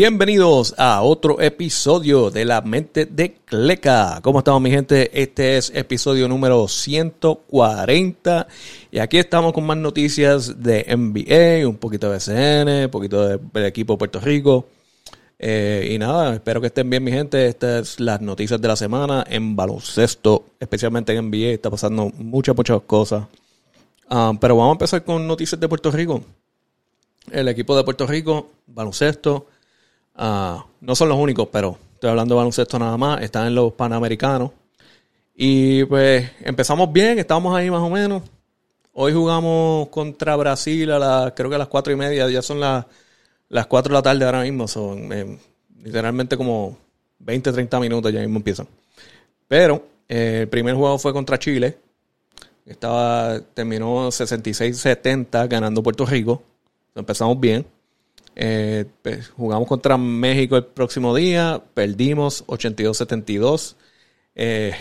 Bienvenidos a otro episodio de La Mente de Cleca. ¿Cómo estamos mi gente? Este es episodio número 140 y aquí estamos con más noticias de NBA, un poquito de BCN, un poquito del equipo de Puerto Rico. Eh, y nada, espero que estén bien mi gente. Estas es las noticias de la semana en baloncesto, especialmente en NBA. Está pasando muchas, muchas cosas. Ah, pero vamos a empezar con noticias de Puerto Rico. El equipo de Puerto Rico, baloncesto Ah, no son los únicos, pero estoy hablando de baloncesto nada más. Están en los Panamericanos. Y pues empezamos bien, estamos ahí más o menos. Hoy jugamos contra Brasil a las, creo que a las cuatro y media, ya son las, las 4 de la tarde ahora mismo. Son eh, literalmente como 20, 30 minutos ya mismo empiezan. Pero eh, el primer juego fue contra Chile. Estaba, terminó 66-70 ganando Puerto Rico. Empezamos bien. Eh, jugamos contra México el próximo día, perdimos 82-72. Eh,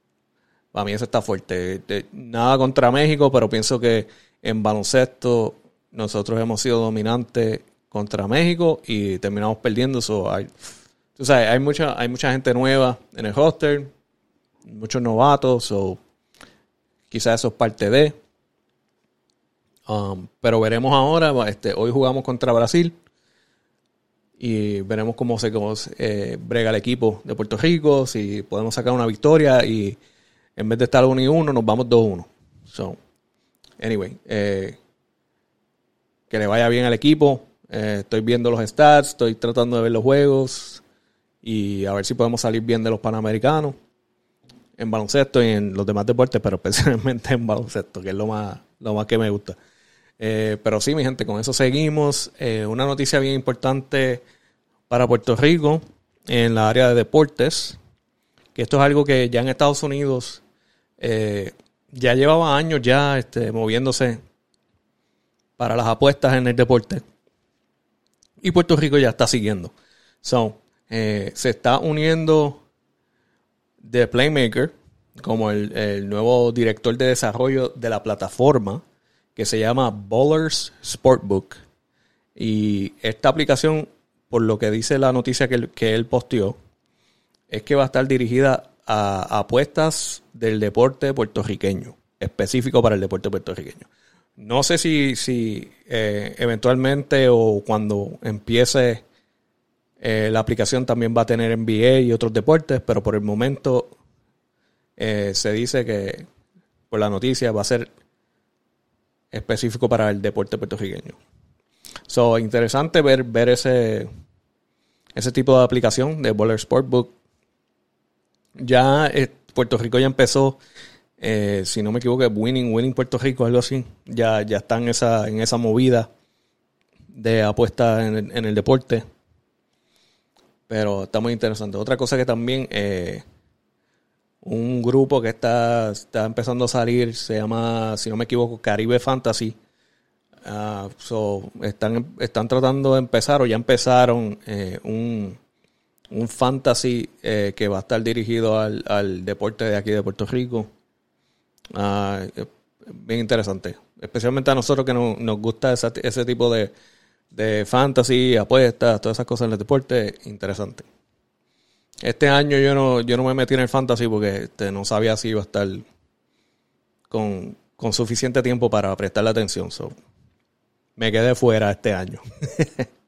para mí eso está fuerte. nada contra México, pero pienso que en baloncesto nosotros hemos sido dominantes contra México y terminamos perdiendo. hay, hay, mucha, hay mucha gente nueva en el hoster, muchos novatos, o quizás eso es parte de. Um, pero veremos ahora, este, hoy jugamos contra Brasil y veremos cómo se eh, brega el equipo de Puerto Rico, si podemos sacar una victoria y en vez de estar 1 y 1 nos vamos 2-1. So, anyway, eh, que le vaya bien al equipo. Eh, estoy viendo los stats, estoy tratando de ver los juegos y a ver si podemos salir bien de los panamericanos en baloncesto y en los demás deportes, pero especialmente en baloncesto, que es lo más, lo más que me gusta. Eh, pero sí, mi gente, con eso seguimos. Eh, una noticia bien importante para Puerto Rico en la área de deportes, que esto es algo que ya en Estados Unidos eh, ya llevaba años ya este, moviéndose para las apuestas en el deporte. Y Puerto Rico ya está siguiendo. Se está uniendo The Playmaker como el nuevo director de desarrollo de la plataforma que se llama Bowlers Sportbook. Y esta aplicación, por lo que dice la noticia que él, que posteó, es que va a estar dirigida a apuestas del deporte puertorriqueño, específico para el deporte puertorriqueño. No sé si, si eh, eventualmente o cuando empiece eh, la aplicación también va a tener NBA y otros deportes, pero por el momento eh, se dice que por la noticia va a ser específico para el deporte puertorriqueño. So, interesante ver, ver ese, ese tipo de aplicación de Bowler Sportbook. Ya eh, Puerto Rico ya empezó, eh, si no me equivoco, Winning, Winning Puerto Rico, algo así. Ya, ya está en esa, en esa movida de apuesta en el, deporte. Pero está muy interesante. Otra cosa que también eh, un grupo que está, está empezando a salir, se llama, si no me equivoco, Caribe Fantasy. Ah, están, están tratando de empezar o ya empezaron eh, un, un fantasy eh, que va a estar dirigido al, deporte de aquí de Puerto Rico. Ah, bien interesante. Especialmente a nosotros que nos gusta ese tipo de, de fantasy, apuestas, todas esas cosas en el deporte, interesante. Este año yo no, yo no me metí en el fantasy porque este, no sabía si iba a estar con, suficiente tiempo para prestarle atención. So, me quedé fuera este año.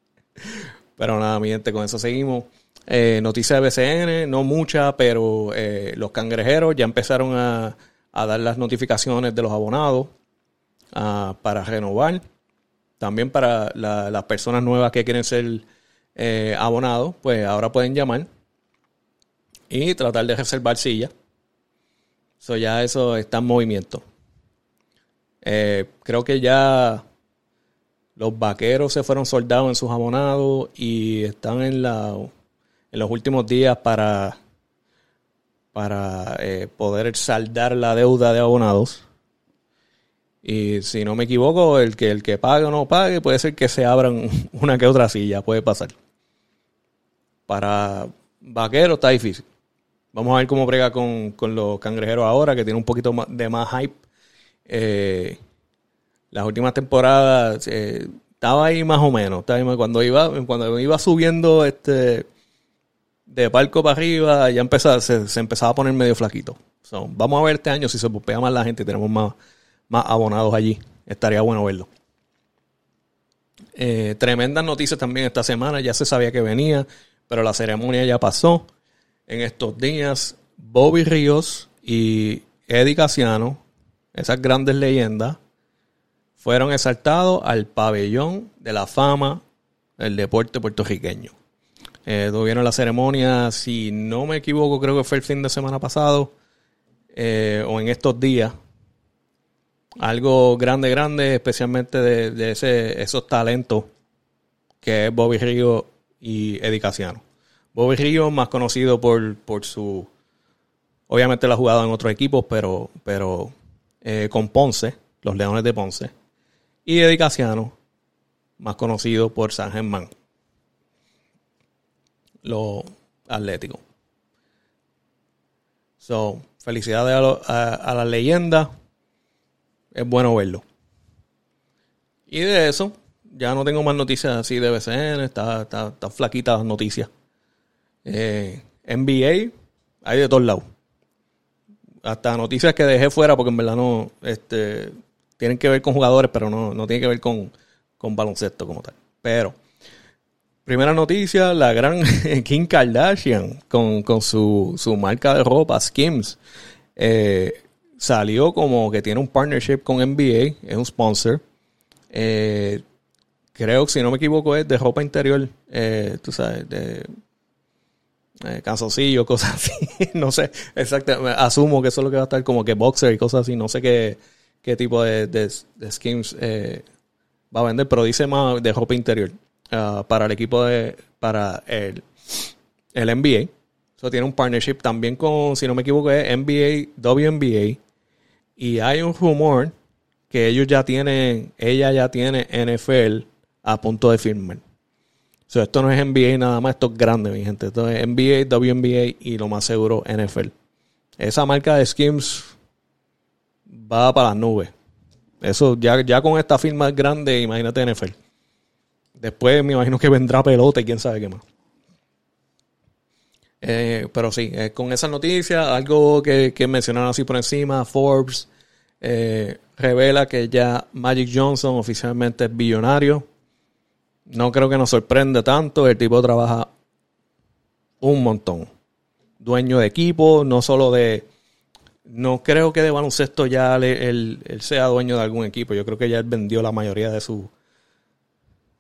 pero nada, mi gente, con eso seguimos. Eh, noticia de BCN, no mucha, pero eh, los cangrejeros ya empezaron a, dar las notificaciones de los abonados ah, para renovar. También para las personas nuevas que quieren ser eh, abonados, pues ahora pueden llamar y tratar de reservar silla. Eso ya eso está en movimiento. Eh, creo que ya los vaqueros se fueron soldados en sus abonados y están en, la, en los últimos días para, para eh, poder saldar la deuda de abonados. Y si no me equivoco, el que, el que pague o no pague, puede ser que se abran una que otra silla, puede pasar. Para vaqueros está difícil. Vamos a ver cómo brega con, los cangrejeros ahora, que tiene un poquito de más hype. Eh, las últimas temporadas, eh, estaba ahí más o menos. Cuando iba, cuando iba subiendo este de palco para arriba, ya empezaba, se, empezaba a poner medio flaquito. vamos a ver este año si se pupea más la gente y tenemos más, más abonados allí. Estaría bueno verlo. Eh, tremendas noticias también esta semana. Ya se sabía que venía, pero la ceremonia ya pasó. En estos días, Bobby Ríos y Eddie Casiano, esas grandes leyendas, fueron exaltados al pabellón de la fama del deporte puertorriqueño. Eh, tuvieron la ceremonia, si no me equivoco, creo que fue el fin de semana pasado eh, o en estos días. Algo grande, grande, especialmente de, ese, esos talentos que es Bobby Río y Eddie Casiano. Bobby Río, más conocido por, por su. Obviamente lo ha jugado en otros equipos, pero, pero eh, con Ponce, los Leones de Ponce y Eddie Casiano, más conocido por San Germán, lo atlético. So, felicidades a, la leyenda. Es bueno verlo. Y de eso, ya no tengo más noticias así de BCN, está, está, está flaquita las noticias. Eh, NBA, hay de todos lados. Hasta noticias que dejé fuera porque en verdad no, este, tienen que ver con jugadores, pero no, no tiene que ver con, baloncesto como tal. Pero, primera noticia, la gran Kim Kardashian con, su, marca de ropa, Skims, eh, salió como que tiene un partnership con NBA, es un sponsor. Eh, creo que si no me equivoco es de ropa interior, tú sabes, de eh, cosas así. no sé exactamente, asumo que eso es lo que va a estar como que boxer y cosas así, no sé qué qué tipo de, de, schemes eh, va a vender, pero dice más de ropa interior ah, para el equipo de, para el, el NBA. Eso tiene un partnership también con, si no me equivoco, es NBA, WNBA. Y hay un rumor que ellos ya tienen, ella ya tiene NFL a punto de firmar. Esto no es NBA nada más, esto es grande, mi gente. Esto es NBA, WNBA y lo más seguro NFL. Esa marca de Skims va para las nubes. Eso ya, ya con esta firma grande, imagínate NFL. Después me imagino que vendrá pelota y quién sabe qué más. Eh, pero sí, eh, con esa noticia, algo que, que, mencionaron así por encima, Forbes eh, revela que ya Magic Johnson oficialmente es billonario. No creo que nos sorprenda tanto, el tipo trabaja un montón. Dueño de equipo, no solo de, no creo que de baloncesto ya él, sea dueño de algún equipo. Yo creo que ya él vendió la mayoría de su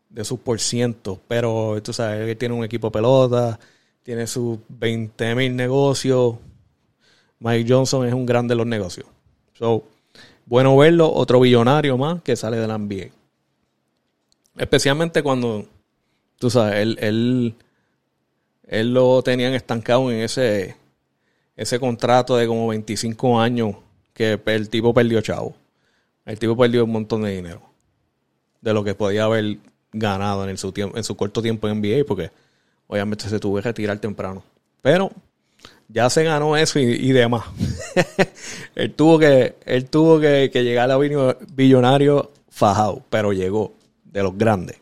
de sus porcientos. Pero tú sabes, él tiene un equipo pelota, tiene sus 20 mil negocios. Mike Johnson es un grande de los negocios. So, bueno verlo, otro billonario más que sale de la NBA. Especialmente cuando, tú sabes, él, él, él lo tenían estancado en ese ese contrato de como 25 años que el tipo perdió chavo. El tipo perdió un montón de dinero de lo que podía haber ganado en, su, tiempo, en su corto tiempo en NBA, porque obviamente se tuvo que retirar temprano. Pero ya se ganó eso y, demás. él tuvo que, él tuvo que, llegar a billonario fajado, pero llegó de los grandes.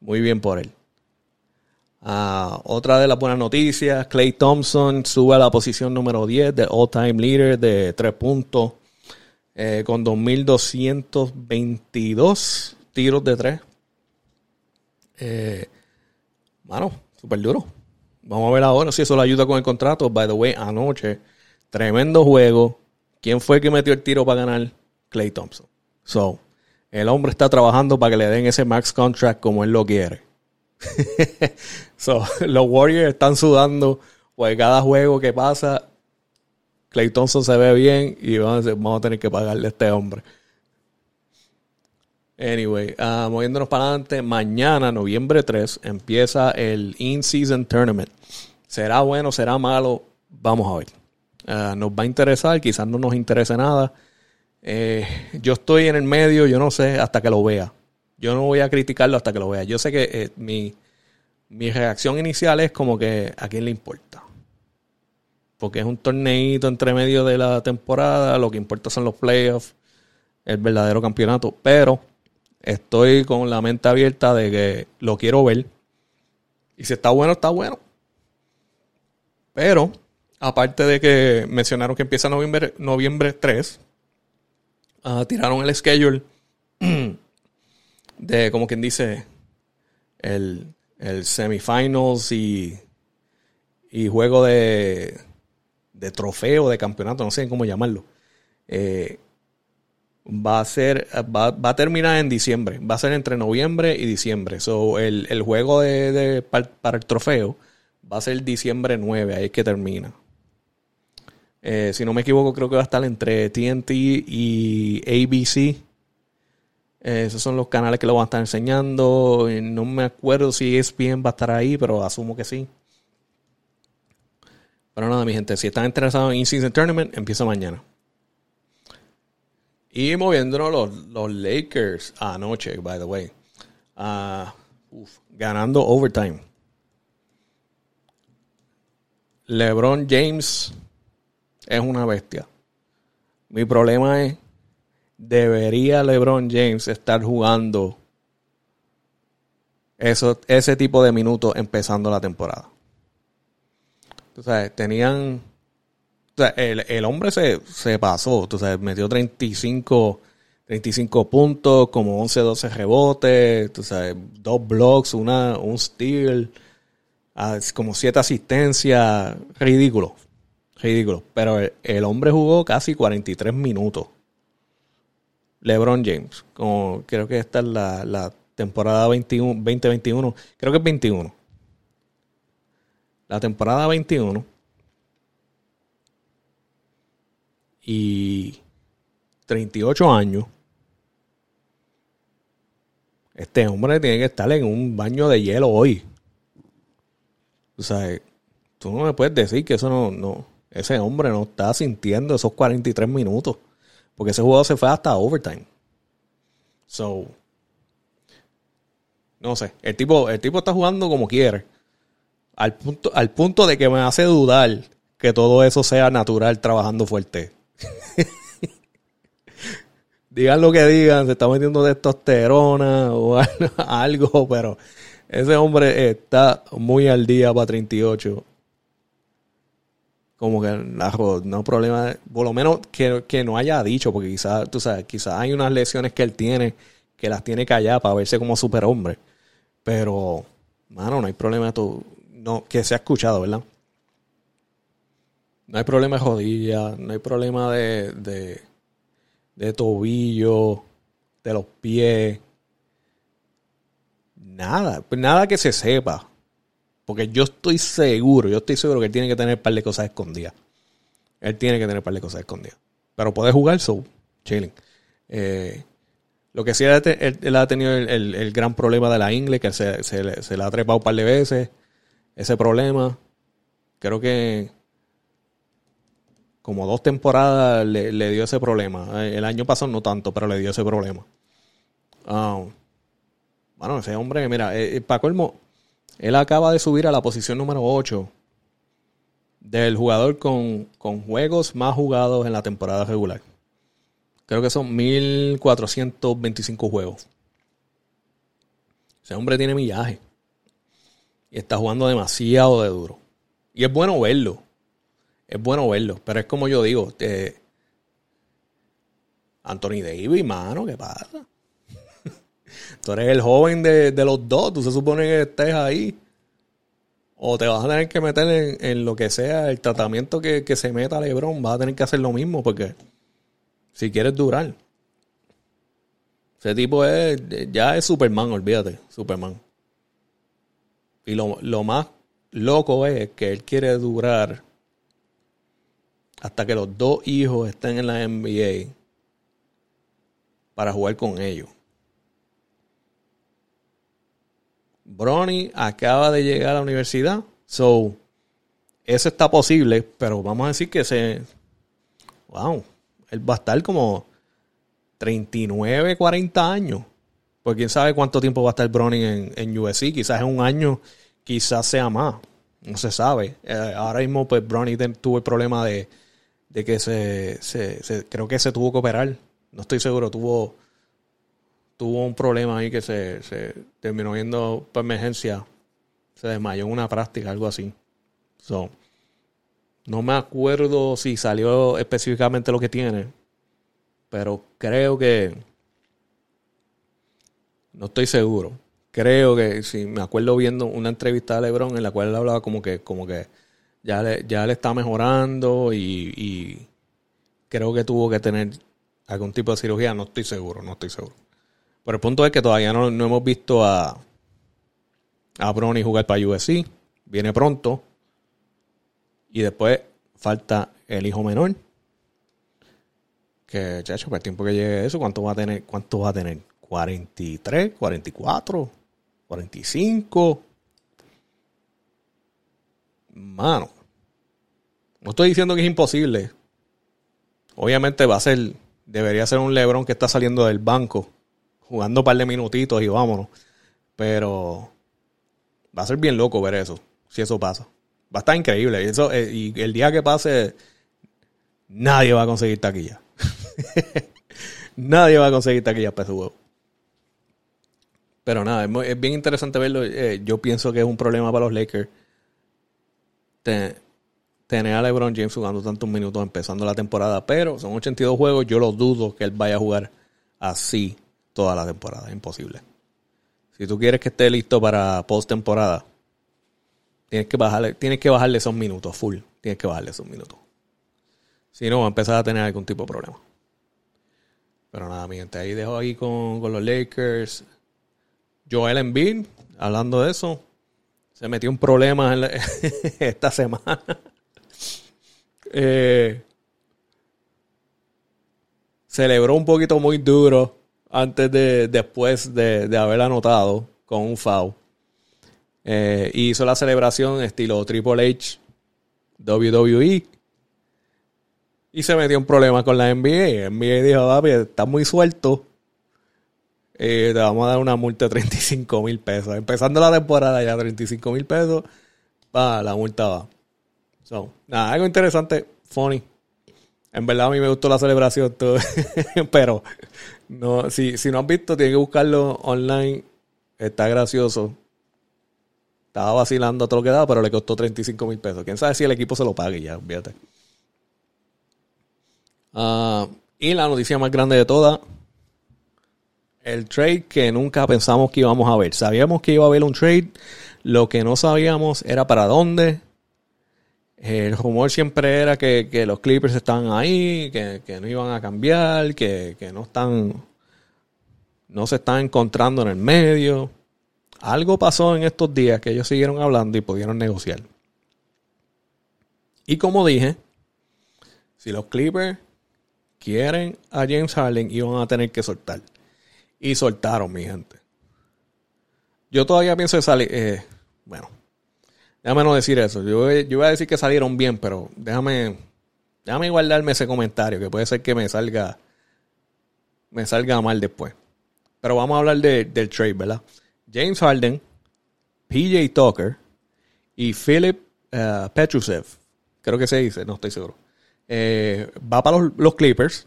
Muy bien por él. Ah, otra de las buenas noticias, Clay Thompson sube a la posición número 10 de all-time leader de 3 puntos eh, con 2.222 tiros de 3. Eh, mano, súper duro. Vamos a ver ahora si eso le ayuda con el contrato. By the way, anoche, tremendo juego. ¿Quién fue que metió el tiro para ganar? Clay Thompson. So, el hombre está trabajando para que le den ese max contract como él lo quiere. so, los Warriors están sudando, pues cada juego que pasa, Clay Thompson se ve bien y vamos a, tener que pagarle a este hombre. Anyway, uh, moviéndonos para adelante, mañana, noviembre 3, empieza el In-Season Tournament. ¿Será bueno, será malo? Vamos a ver. Uh, nos va a interesar, quizás no nos interese nada. Eh, yo estoy en el medio, yo no sé, hasta que lo vea. Yo no voy a criticarlo hasta que lo vea. Yo sé que eh, mi, reacción inicial es como que a quién le importa. Porque es un torneito entre medio de la temporada, lo que importa son los playoffs, el verdadero campeonato. Pero estoy con la mente abierta de que lo quiero ver. Y si está bueno, está bueno. Pero, aparte de que mencionaron que empieza noviembre, noviembre 3, ah, tiraron el schedule de, como quien dice, el, el semifinals y, y juego de, de trofeo, de campeonato, no sé cómo llamarlo. Eh, va a ser, va, a terminar en diciembre. Va a ser entre noviembre y diciembre. So, el, el juego de, para, el trofeo va a ser diciembre 9, ahí es que termina. Eh, si no me equivoco, creo que va a estar entre TNT y ABC. Eh, esos son los canales que lo van a estar enseñando. No me acuerdo si ESPN va a estar ahí, pero asumo que sí. Pero nada, mi gente, si están interesados en In-Season Tournament, empieza mañana. Y moviéndonos los, Lakers anoche, by the way. Ah, ganando overtime. LeBron James es una bestia. Mi problema es, ¿debería LeBron James estar jugando eso, ese tipo de minutos empezando la temporada? O sea, tenían o sea, el, hombre se, pasó, tú sabes, metió 35, 35 puntos, como 11, 12 rebotes, tú sabes, dos blocks, una, un steal, ah, como siete asistencias, ridículo, ridículo. Pero el, hombre jugó casi 43 minutos. LeBron James, como creo que esta es la, la temporada 21, 2021, creo que es 21. La temporada 21 y 38 años, este hombre tiene que estar en un baño de hielo hoy. O sea, tú no me puedes decir que eso no, no, ese hombre no está sintiendo esos 43 minutos. Porque ese juego se fue hasta overtime. So, no sé, el tipo, el tipo está jugando como quiere. Al punto, al punto de que me hace dudar que todo eso sea natural trabajando fuerte. digan lo que digan, se está metiendo testosterona o algo, pero ese hombre está muy al día para 38. Como que no problema, por lo menos que, no haya dicho, porque quizás, tú sabes, quizás hay unas lesiones que él tiene que las tiene calladas para verse como superhombre. Pero, mano, no hay problema no, que se ha escuchado, ¿verdad? No hay problema de rodilla, no hay problema de, de, de tobillo, de los pies. Nada, pues nada que se sepa. Porque yo estoy seguro, yo estoy seguro que él tiene que tener un par de cosas escondidas. Él tiene que tener un par de cosas escondidas. Pero puede jugar, so, chilling. Eh, lo que sí él, ha tenido el, gran problema de la ingle, que se, se, se le ha trepado un par de veces. Ese problema. Creo que como dos temporadas le, dio ese problema. El año pasado no tanto, pero le dio ese problema. Ah, bueno, ese hombre, mira, eh, eh para él acaba de subir a la posición número 8 del jugador con, con juegos más jugados en la temporada regular. Creo que son 1425 juegos. Ese hombre tiene millaje. Y está jugando demasiado de duro. Y es bueno verlo es bueno verlo, pero es como yo digo, Anthony Davis, mano, ¿qué pasa? Tú eres el joven de, los dos, tú se supone que estés ahí. O te vas a tener que meter en, lo que sea, el tratamiento que, que, se meta LeBron, vas a tener que hacer lo mismo porque si quieres durar. Ese tipo es, ya es Superman, olvídate, Superman. Y lo, lo más loco es que él quiere durar hasta que los dos hijos estén en la NBA para jugar con ellos. Bronny acaba de llegar a la universidad, so eso está posible, pero vamos a decir que se wow, él va a estar como 39, 40 años. Pues quién sabe cuánto tiempo va a estar Bronny en, en USC, quizás en un año, quizás sea más. No se sabe. Eh, ahora mismo, pues Bronny tuvo el problema de, de que se, se, creo que se tuvo que operar. No estoy seguro, tuvo, tuvo un problema ahí que se, se terminó yendo por emergencia. Se desmayó en una práctica, algo así. So, no me acuerdo si salió específicamente lo que tiene. Pero creo que. No estoy seguro. Creo que si me acuerdo viendo una entrevista de LeBron en la cual él hablaba como que, como que ya le, ya le está mejorando y, y creo que tuvo que tener algún tipo de cirugía. No estoy seguro, no estoy seguro. Pero el punto es que todavía no, hemos visto a, a Bronny jugar para USC. Viene pronto. Y después falta el hijo menor. Que, chacho, para el tiempo que llegue eso, ¿cuánto va a tener? ¿Cuánto va a tener? ¿43? ¿44? ¿45? Mano. No estoy diciendo que es imposible. Obviamente va a ser, debería ser un Lebron que está saliendo del banco jugando un par de minutitos y vámonos. Pero va a ser bien loco ver eso, si eso pasa. Va a estar increíble. Y, eso, eh, y el día que pase, nadie va a conseguir taquilla. nadie va a conseguir taquilla para ese juego. Pero nada, es, bien interesante verlo. Eh, yo pienso que es un problema para los Lakers tener a LeBron James jugando tantos minutos empezando la temporada. Pero son 82 juegos. Yo lo dudo que él vaya a jugar así toda la temporada. Imposible. Si tú quieres que esté listo para postemporada, tienes que bajarle, tienes que bajarle esos minutos full. Tienes que bajarle esos minutos. Si no, va a empezar a tener algún tipo de problema. Pero nada, mi gente, ahí dejo ahí con, los Lakers. Joel Embiid, hablando de eso, se metió un problema esta semana. Eh, celebró un poquito muy duro antes de, después de, haber anotado con un foul. Eh, hizo la celebración estilo Triple H, WWE. Y se metió un problema con la NBA. NBA dijo, papi, está muy suelto. Eh, te vamos a dar una multa de 35 mil pesos. Empezando la temporada ya, 35 mil pesos. Va, la multa va. So, nada, algo interesante, funny. En verdad a mí me gustó la celebración, todo. pero no, si, si no has visto, tienes que buscarlo online. Está gracioso. Estaba vacilando a todo lo que pero le costó 35 mil pesos. Quién sabe si el equipo se lo pague ya, fíjate. Ah, y la noticia más grande de todas. El trade que nunca pensamos que íbamos a ver. Sabíamos que iba a haber un trade. Lo que no sabíamos era para dónde. El rumor siempre era que, los Clippers estaban ahí, que, no iban a cambiar, que, no están, no se están encontrando en el medio. Algo pasó en estos días que ellos siguieron hablando y pudieron negociar. Y como dije, si los Clippers quieren a James Harden, iban a tener que soltar. Y soltaron, mi gente. Yo todavía pienso que salir. Eh, bueno, Déjame no decir eso. Yo, yo iba a decir que salieron bien, pero déjame, déjame guardarme ese comentario, que puede ser que me salga, me salga mal después. Pero vamos a hablar del trade, ¿verdad? James Harden, PJ Tucker y Philip uh, Petrusev, creo que se dice, no estoy seguro. Eh, va para los, los Clippers.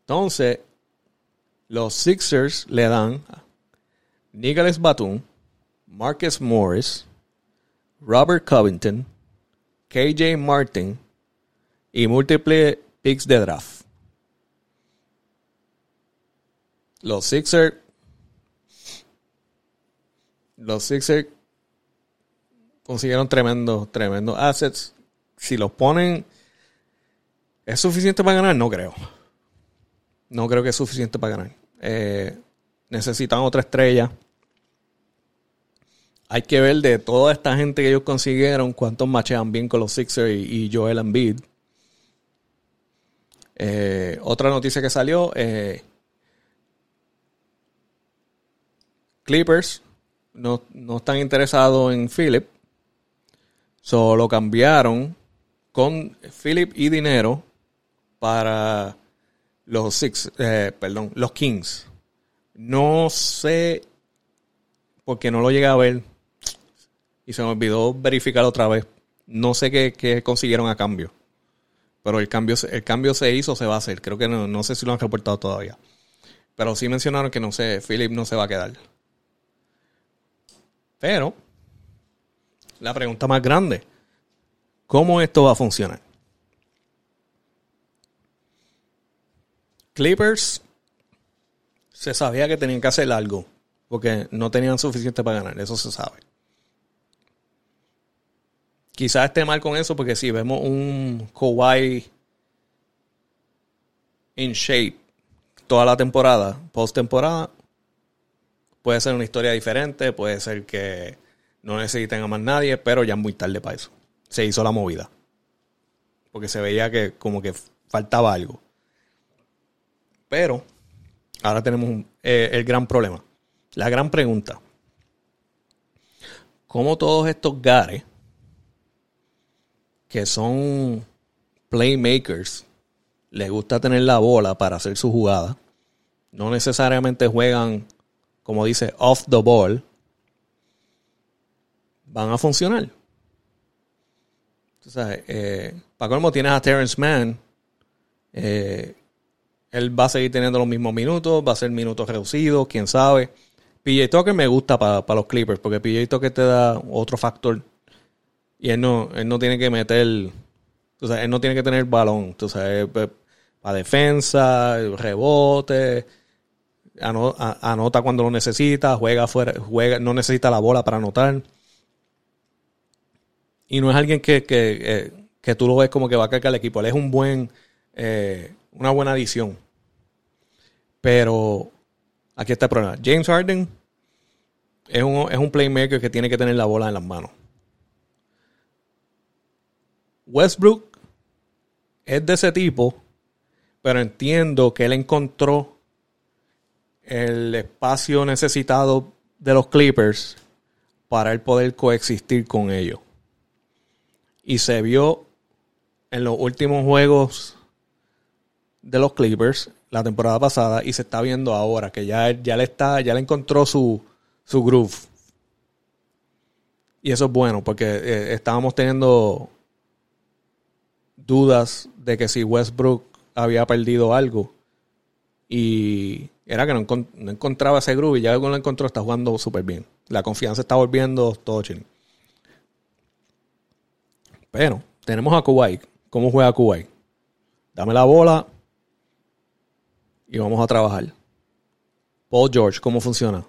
Entonces, los Sixers le dan Nicholas Batum, Marcus Morris, Robert Covington, KJ Martin y múltiples picks de draft. Los Sixers. Los Sixers consiguieron tremendos, tremendos assets. Si los ponen, ¿es suficiente para ganar? No creo. No creo que es suficiente para ganar. Eh, necesitan otra estrella. Hay que ver de toda esta gente que ellos consiguieron, cuántos machean bien con los Sixers y, Joel Embiid. Eh, otra noticia que salió, eh, Clippers no, están interesados en Philip. Solo cambiaron con Philip y dinero para los Six, eh, perdón, los Kings. No sé porque no lo llegué a ver y se me olvidó verificar otra vez. No sé qué, consiguieron a cambio. Pero el cambio, el cambio se hizo, se va a hacer. Creo que no, sé si lo han reportado todavía. Pero sí mencionaron que no sé, Philip no se va a quedar. Pero, la pregunta más grande, ¿cómo esto va a funcionar? Clippers se sabía que tenían que hacer algo, porque no tenían suficiente para ganar, eso se sabe. Quizás esté mal con eso, porque si vemos un Kawhi in shape toda la temporada, post temporada, puede ser una historia diferente, puede ser que no necesiten a más nadie, pero ya es muy tarde para eso. Se hizo la movida. Porque se veía que como que faltaba algo. Pero ahora tenemos eh, el gran problema. La gran pregunta. ¿Cómo todos estos gares que son playmakers les gusta tener la bola para hacer su jugada. No necesariamente juegan, como dice, off the ball. Van a funcionar. Entonces, eh, para colmo tienes a Terrence Mann. Eh, él va a seguir teniendo los mismos minutos, va a ser minutos reducidos, quién sabe. PJ Tucker me gusta para los Clippers, porque PJ Tucker te da otro factor. Y él no, él no tiene que meter, o sea, él no tiene que tener balón. Sabes, para defensa, rebote, anota cuando lo necesita, juega fuera, juega, no necesita la bola para anotar. Y no es alguien que, que, eh, tú lo ves como que va a cargar el equipo. Él es un buen, eh, una buena adición. Pero aquí está el problema. James Harden es un, es un playmaker que tiene que tener la bola en las manos. Westbrook es de ese tipo pero entiendo que él encontró el espacio necesitado de los Clippers para él poder coexistir con ellos. Y se vio en los últimos juegos de los Clippers la temporada pasada y se está viendo ahora que ya, ya le está, ya le encontró su, su groove. Y eso es bueno porque eh, estábamos teniendo dudas de que si Westbrook había perdido algo. Y era que no, encontraba ese groove y ya cuando lo encontró está jugando súper bien. La confianza está volviendo todo chile. Pero tenemos a Kuwait. ¿Cómo juega Kuwait? Dame la bola y vamos a trabajar. Paul George, ¿cómo funciona?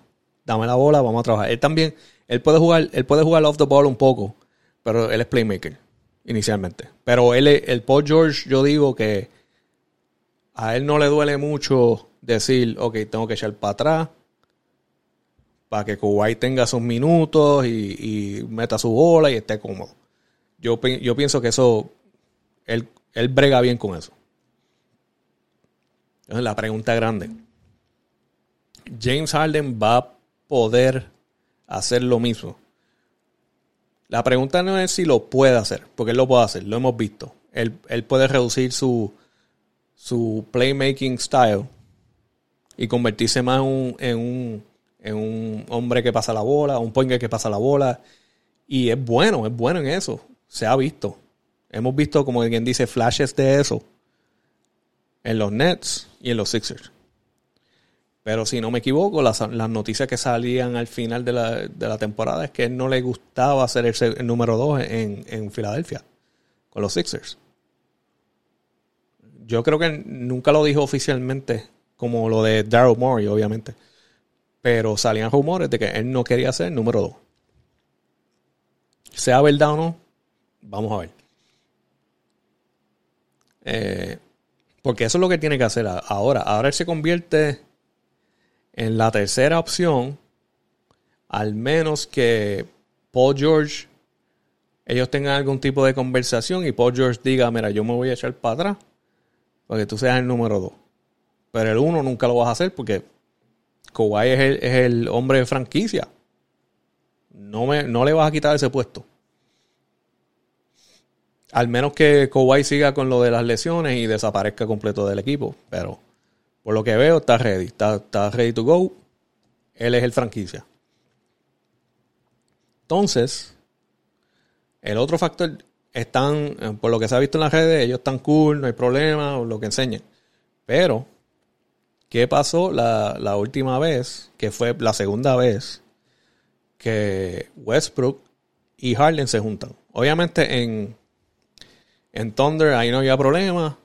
Dame la bola, vamos a trabajar. Él también, él puede jugar, él puede jugar off the ball un poco, pero él es playmaker inicialmente. Pero él, el Paul George, yo digo que a él no le duele mucho decir, ok, tengo que echar para atrás para que Kuwait tenga sus minutos y, meta su bola y esté cómodo. Yo, yo pienso que eso, él, él brega bien con eso. Entonces, la pregunta grande. James Harden va a poder hacer lo mismo. La pregunta no es si lo puede hacer, porque él lo puede hacer, lo hemos visto. Él, él puede reducir su, su playmaking style y convertirse más en un, en un hombre que pasa la bola, un pointer que pasa la bola. Y es bueno, es bueno en eso. Se ha visto. Hemos visto, como quien dice, flashes de eso en los Nets y en los Sixers. Pero si no me equivoco, las, noticias que salían al final de la, temporada es que él no le gustaba ser el, número 2 en, en Filadelfia con los Sixers yo creo que nunca lo dijo oficialmente, como lo de Daryl Morey, obviamente. Pero salían rumores de que él no quería ser número dos. Sea verdad o no, vamos a ver. Eh, porque eso es lo que tiene que hacer ahora. Ahora él se convierte en la tercera opción, al menos que Paul George, ellos tengan algún tipo de conversación y Paul George diga, mira, yo me voy a echar para atrás para que tú seas el número 2. Pero el 1 nunca lo vas a hacer porque Kawhi es el, hombre de franquicia. No, me, no le vas a quitar ese puesto. Al menos que Kawhi siga con lo de las lesiones y desaparezca completo del equipo. Pero por lo que veo, está ready. Está, está ready to go. Él es el franquicia. Entonces, el otro factor están, eh, por lo que se ha visto en las redes, ellos están cool, no hay problema, o lo que enseñen. Pero ¿Qué pasó la, última vez, que fue la segunda vez, que Westbrook y Harden se juntan? Obviamente en, en Thunder ahí no había problema.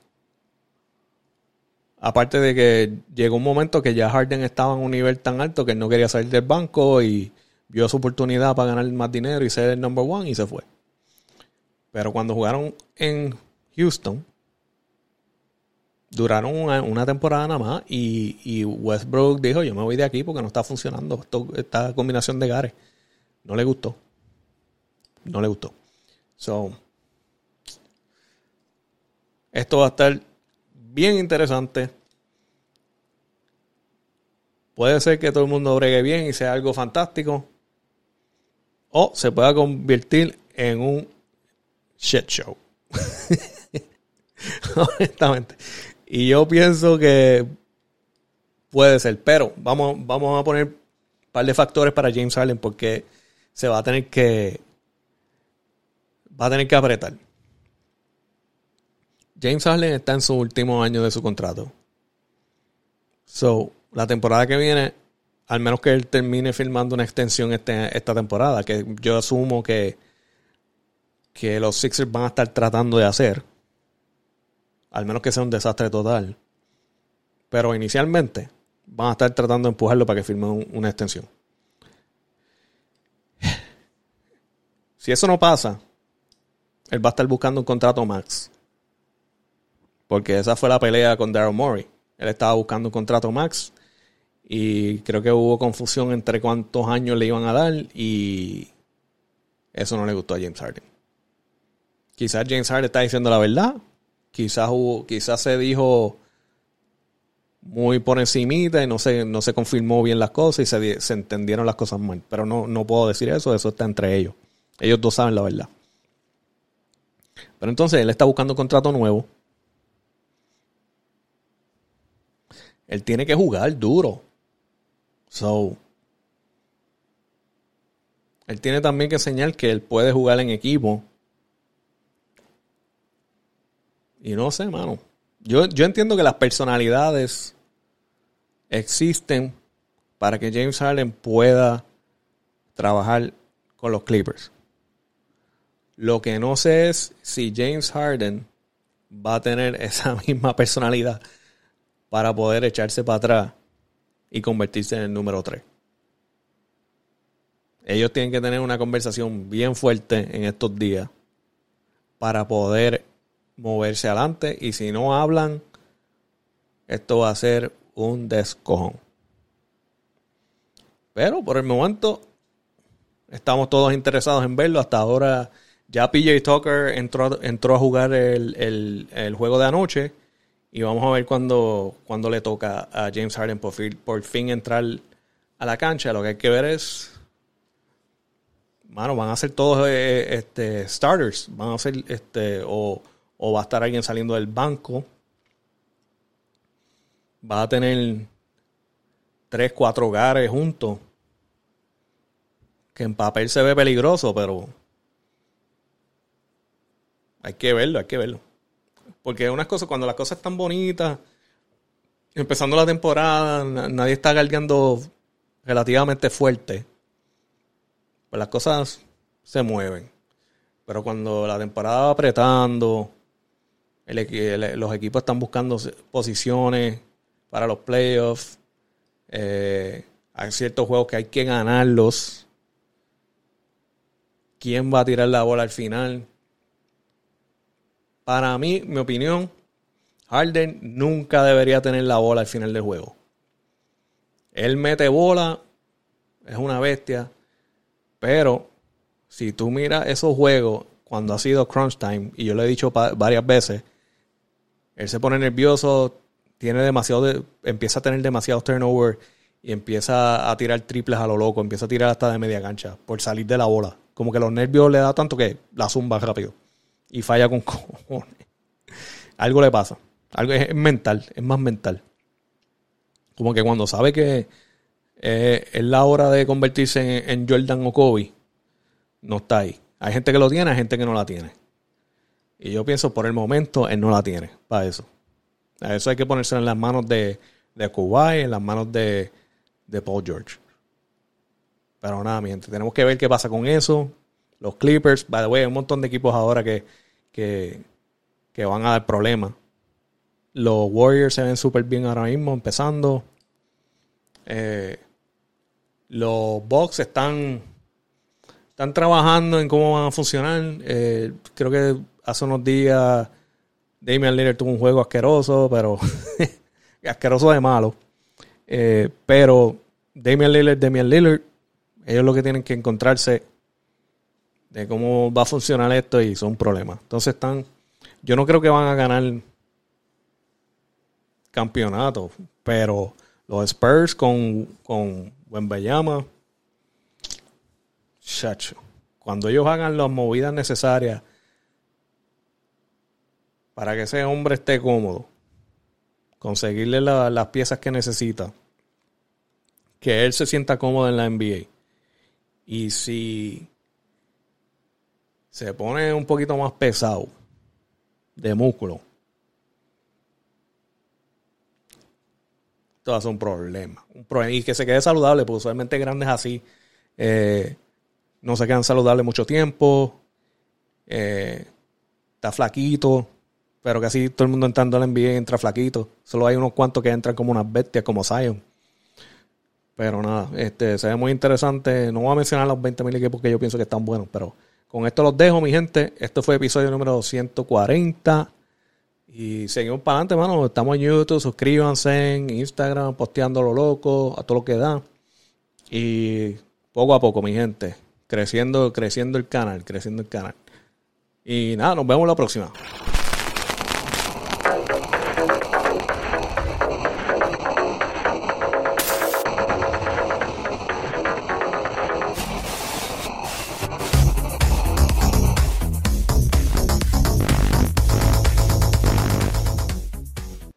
Aparte de que llegó un momento que ya Harden estaba en un nivel tan alto que él no quería salir del banco y vio su oportunidad para ganar más dinero y ser el number one y se fue. Pero cuando jugaron en Houston, duraron una, temporada nada más y, Westbrook dijo, yo me voy de aquí porque no está funcionando esta combinación de gares. No le gustó. No le gustó. So, esto va a estar bien interesante. Puede ser que todo el mundo bregue bien y sea algo fantástico. O se pueda convertir en un shit show. Honestamente. Y yo pienso que puede ser. Pero vamos, vamos a poner un par de factores para James Harden porque se va a tener que. Va a tener que apretar. James Harden está en su último año de su contrato. So, la temporada que viene, al menos que él termine firmando una extensión este, esta temporada, que yo asumo que, que los Sixers van a estar tratando de hacer, al menos que sea un desastre total. Pero inicialmente van a estar tratando de empujarlo para que firme una extensión. Si eso no pasa, él va a estar buscando un contrato max. Porque esa fue la pelea con Daryl Morey. Él estaba buscando un contrato max y creo que hubo confusión entre cuántos años le iban a dar y eso no le gustó a James Harden. Quizás James Harden está diciendo la verdad, quizás hubo, quizás se dijo muy por encimita y no se, no se confirmó bien las cosas y se, se entendieron las cosas mal. Pero no, no puedo decir eso, eso está entre ellos. Ellos dos saben la verdad. Pero entonces él está buscando un contrato nuevo Él tiene que jugar duro. So. Él tiene también que enseñar que él puede jugar en equipo. Y no sé, mano. Yo, yo entiendo que las personalidades existen para que James Harden pueda trabajar con los Clippers. Lo que no sé es si James Harden va a tener esa misma personalidad para poder echarse para atrás y convertirse en el número 3. Ellos tienen que tener una conversación bien fuerte en estos días para poder moverse adelante y si no hablan, esto va a ser un descojón. Pero por el momento estamos todos interesados en verlo. Hasta ahora ya PJ Tucker entró, a jugar el juego de anoche y vamos a ver cuando, cuando le toca a James Harden por fin, por fin entrar a la cancha. Lo que hay que ver es. Mano, van a ser todos eh, este, starters. Van a ser. Este, o, o va a estar alguien saliendo del banco. Va a tener tres, cuatro hogares juntos. Que en papel se ve peligroso, pero. Hay que verlo, hay que verlo. Porque unas cosas, cuando las cosas están bonitas, empezando la temporada, nadie está galgando relativamente fuerte, pues las cosas se mueven. Pero cuando la temporada va apretando, los equipos están buscando posiciones para los playoffs, eh, hay ciertos juegos que hay que ganarlos. ¿Quién va a tirar la bola al final? Para mí, mi opinión, Harden nunca debería tener la bola al final del juego. Él mete bola, es una bestia, pero si tú miras esos juegos cuando ha sido crunch time, y yo lo he dicho varias veces, él se pone nervioso, tiene demasiado, empieza a tener demasiado turnover y empieza a tirar triples a lo loco, empieza a tirar hasta de media cancha por salir de la bola. Como que los nervios le da tanto que la zumba rápido y falla con cojones. Algo le pasa. Algo es mental, es más mental. Como que cuando sabe que eh, es la hora de convertirse en, Jordan o Kobe, no está ahí. Hay gente que lo tiene, hay gente que no la tiene. Y yo pienso, por el momento, él no la tiene para eso. A eso hay que ponerse en las manos de de Kuwait, en las manos de, de Paul George. Pero nada, mi gente, tenemos que ver qué pasa con eso. Los Clippers, by the way, hay un montón de equipos ahora que, que, que van a dar problemas. Los Warriors se ven súper bien ahora mismo, empezando. Eh, los Bucks están, están trabajando en cómo van a funcionar. Eh, creo que hace unos días Damian Lillard tuvo un juego asqueroso, pero asqueroso de malo. Eh, pero Damian Lillard, Damian Lillard, ellos lo que tienen que encontrarse de cómo va a funcionar esto y son problemas. Entonces están, yo no creo que van a ganar campeonato, pero los Spurs con, con chacho, cuando ellos hagan las movidas necesarias para que ese hombre esté cómodo, conseguirle las piezas que necesita, que él se sienta cómodo en la NBA. Y si se pone un poquito más pesado de músculo, esto ser un problema. Un problema. Y que se quede saludable, porque usualmente grandes así eh, no se quedan saludables mucho tiempo. Eh, está flaquito, pero casi todo el mundo entrando al NBA entra flaquito. Solo hay unos cuantos que entran como unas bestias, como Zion. Pero nada, este, se ve muy interesante. No voy a mencionar los 20.000 equipos que yo pienso que están buenos, pero con esto los dejo, mi gente. Este fue episodio número 140. Y seguimos para adelante, mano. Estamos en YouTube, suscríbanse en Instagram, posteando lo loco, a todo lo que da. Y poco a poco, mi gente, creciendo, creciendo el canal, creciendo el canal. Y nada, nos vemos la próxima.